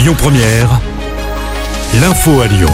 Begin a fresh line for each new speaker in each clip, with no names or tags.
Lyon Première, l'info à Lyon.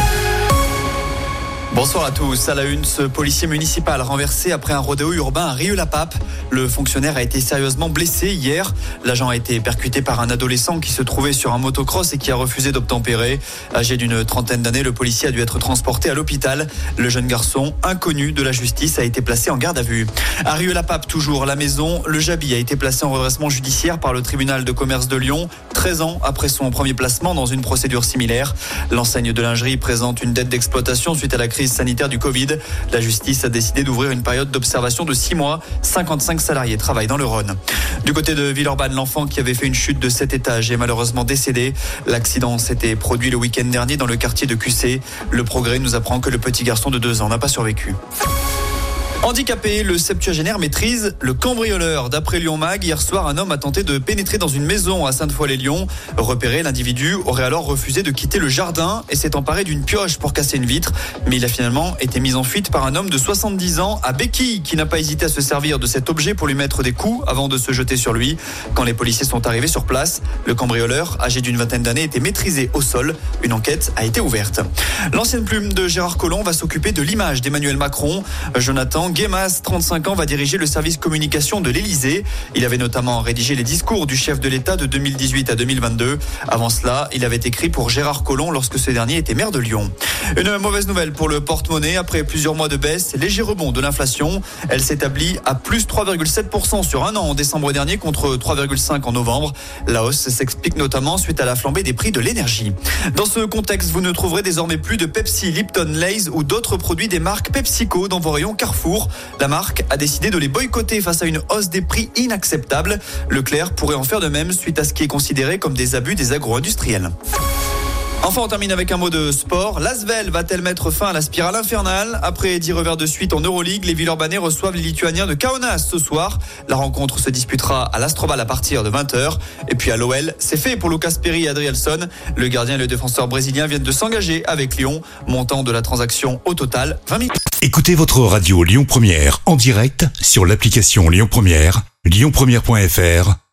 Bonsoir à tous. À la une, ce policier municipal renversé après un rodéo urbain à Rieux-la-Pape. Le fonctionnaire a été sérieusement blessé hier. L'agent a été percuté par un adolescent qui se trouvait sur un motocross et qui a refusé d'obtempérer. Âgé d'une trentaine d'années, le policier a dû être transporté à l'hôpital. Le jeune garçon, inconnu de la justice, a été placé en garde à vue. À Rieux-la-Pape, toujours, la maison, le Jabi a été placé en redressement judiciaire par le tribunal de commerce de Lyon, 13 ans après son premier placement dans une procédure similaire. L'enseigne de lingerie présente une dette d'exploitation suite à la crise sanitaire du Covid. La justice a décidé d'ouvrir une période d'observation de 6 mois. 55 salariés travaillent dans le Rhône. Du côté de Villeurbanne, l'enfant qui avait fait une chute de 7 étages est malheureusement décédé. L'accident s'était produit le week-end dernier dans le quartier de QC. Le progrès nous apprend que le petit garçon de 2 ans n'a pas survécu. Handicapé, le septuagénaire maîtrise le cambrioleur. D'après Lyon Mag, hier soir, un homme a tenté de pénétrer dans une maison à Sainte-Foy-les-Lyons. Repéré, l'individu aurait alors refusé de quitter le jardin et s'est emparé d'une pioche pour casser une vitre. Mais il a finalement été mis en fuite par un homme de 70 ans à Béquille qui n'a pas hésité à se servir de cet objet pour lui mettre des coups avant de se jeter sur lui. Quand les policiers sont arrivés sur place, le cambrioleur, âgé d'une vingtaine d'années, était maîtrisé au sol. Une enquête a été ouverte. L'ancienne plume de Gérard Collomb va s'occuper de l'image d'Emmanuel Macron. Jonathan Guémas, 35 ans, va diriger le service communication de l'Elysée. Il avait notamment rédigé les discours du chef de l'État de 2018 à 2022. Avant cela, il avait écrit pour Gérard Collomb lorsque ce dernier était maire de Lyon. Une mauvaise nouvelle pour le porte-monnaie. Après plusieurs mois de baisse, léger rebond de l'inflation. Elle s'établit à plus 3,7% sur un an en décembre dernier contre 3,5% en novembre. La hausse s'explique notamment suite à la flambée des prix de l'énergie. Dans ce contexte, vous ne trouverez désormais plus de Pepsi, Lipton, Lay's ou d'autres produits des marques PepsiCo dans vos rayons Carrefour. La marque a décidé de les boycotter face à une hausse des prix inacceptable. Leclerc pourrait en faire de même suite à ce qui est considéré comme des abus des agro-industriels. Enfin, on termine avec un mot de sport. L'Asvel va-t-elle mettre fin à la spirale infernale Après 10 revers de suite en Euroleague, les Villeurbanais reçoivent les Lituaniens de Kaunas ce soir. La rencontre se disputera à l'Astrobal à partir de 20h. Et puis à l'OL, c'est fait pour Lucas Perry et Adrielson. Le gardien et le défenseur brésilien viennent de s'engager avec Lyon. Montant de la transaction au total, 20 000.
Écoutez votre radio Lyon Première en direct sur l'application Lyon Première, lyonpremière.fr